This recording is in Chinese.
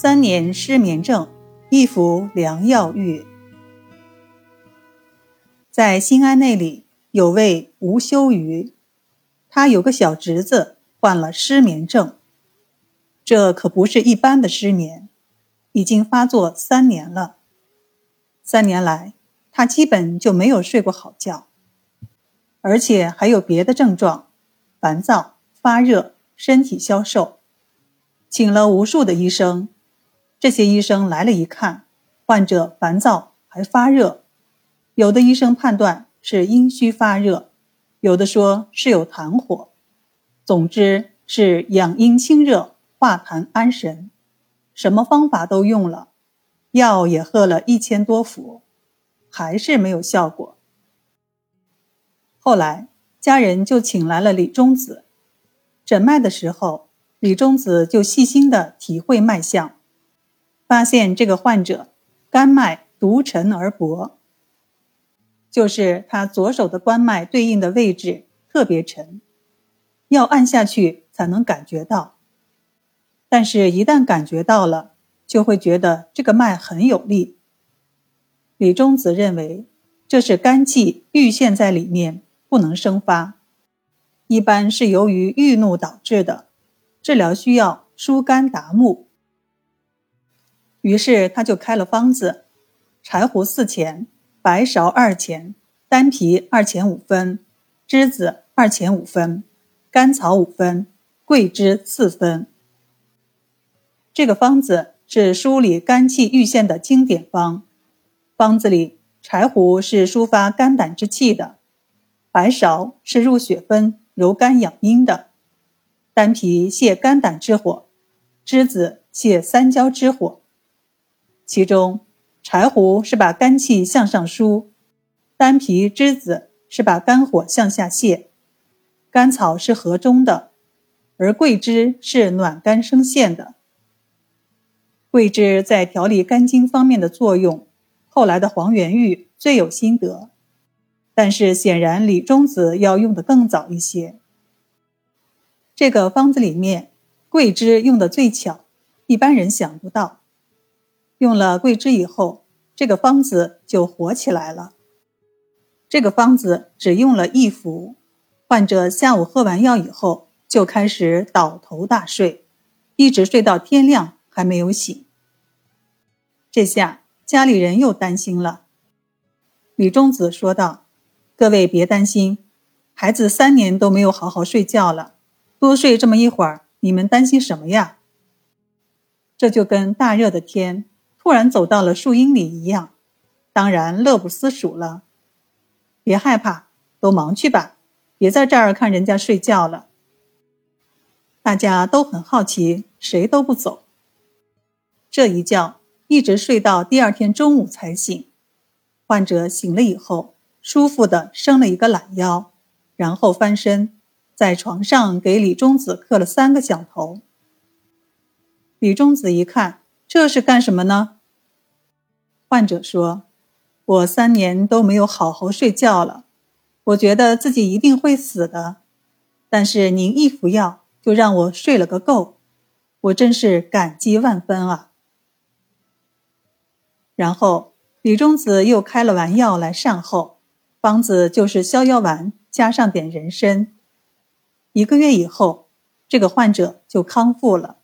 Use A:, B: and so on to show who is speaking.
A: 三年失眠症，一服良药愈。在新安那里有位吴修瑜，他有个小侄子患了失眠症，这可不是一般的失眠，已经发作三年了。三年来，他基本就没有睡过好觉，而且还有别的症状：烦躁、发热、身体消瘦。请了无数的医生，这些医生来了一看，患者烦躁还发热，有的医生判断是阴虚发热，有的说是有痰火，总之是养阴清热、化痰安神，什么方法都用了，药也喝了一千多服，还是没有效果。后来家人就请来了李中子，诊脉的时候。李中子就细心地体会脉象，发现这个患者肝脉独沉而薄，就是他左手的关脉对应的位置特别沉，要按下去才能感觉到。但是，一旦感觉到了，就会觉得这个脉很有力。李中子认为这是肝气郁陷在里面，不能生发，一般是由于郁怒导致的。治疗需要疏肝达木，于是他就开了方子：柴胡四钱，白芍二钱，丹皮二钱五分，栀子二钱五分，甘草五分，桂枝四分。这个方子是梳理肝气郁陷的经典方。方子里，柴胡是抒发肝胆之气的，白芍是入血分、柔肝养阴的。丹皮泻肝胆之火，栀子泻三焦之火。其中，柴胡是把肝气向上疏，丹皮、栀子是把肝火向下泻，甘草是和中的，而桂枝是暖肝生陷的。桂枝在调理肝经方面的作用，后来的黄元玉最有心得，但是显然李中子要用的更早一些。这个方子里面，桂枝用的最巧，一般人想不到。用了桂枝以后，这个方子就活起来了。这个方子只用了一服，患者下午喝完药以后，就开始倒头大睡，一直睡到天亮还没有醒。这下家里人又担心了。李中子说道：“各位别担心，孩子三年都没有好好睡觉了。”多睡这么一会儿，你们担心什么呀？这就跟大热的天突然走到了树荫里一样，当然乐不思蜀了。别害怕，都忙去吧，别在这儿看人家睡觉了。大家都很好奇，谁都不走。这一觉一直睡到第二天中午才醒。患者醒了以后，舒服的伸了一个懒腰，然后翻身。在床上给李中子磕了三个响头。李中子一看，这是干什么呢？患者说：“我三年都没有好好睡觉了，我觉得自己一定会死的。但是您一服药，就让我睡了个够，我真是感激万分啊。”然后李中子又开了丸药来善后，方子就是逍遥丸加上点人参。一个月以后，这个患者就康复了。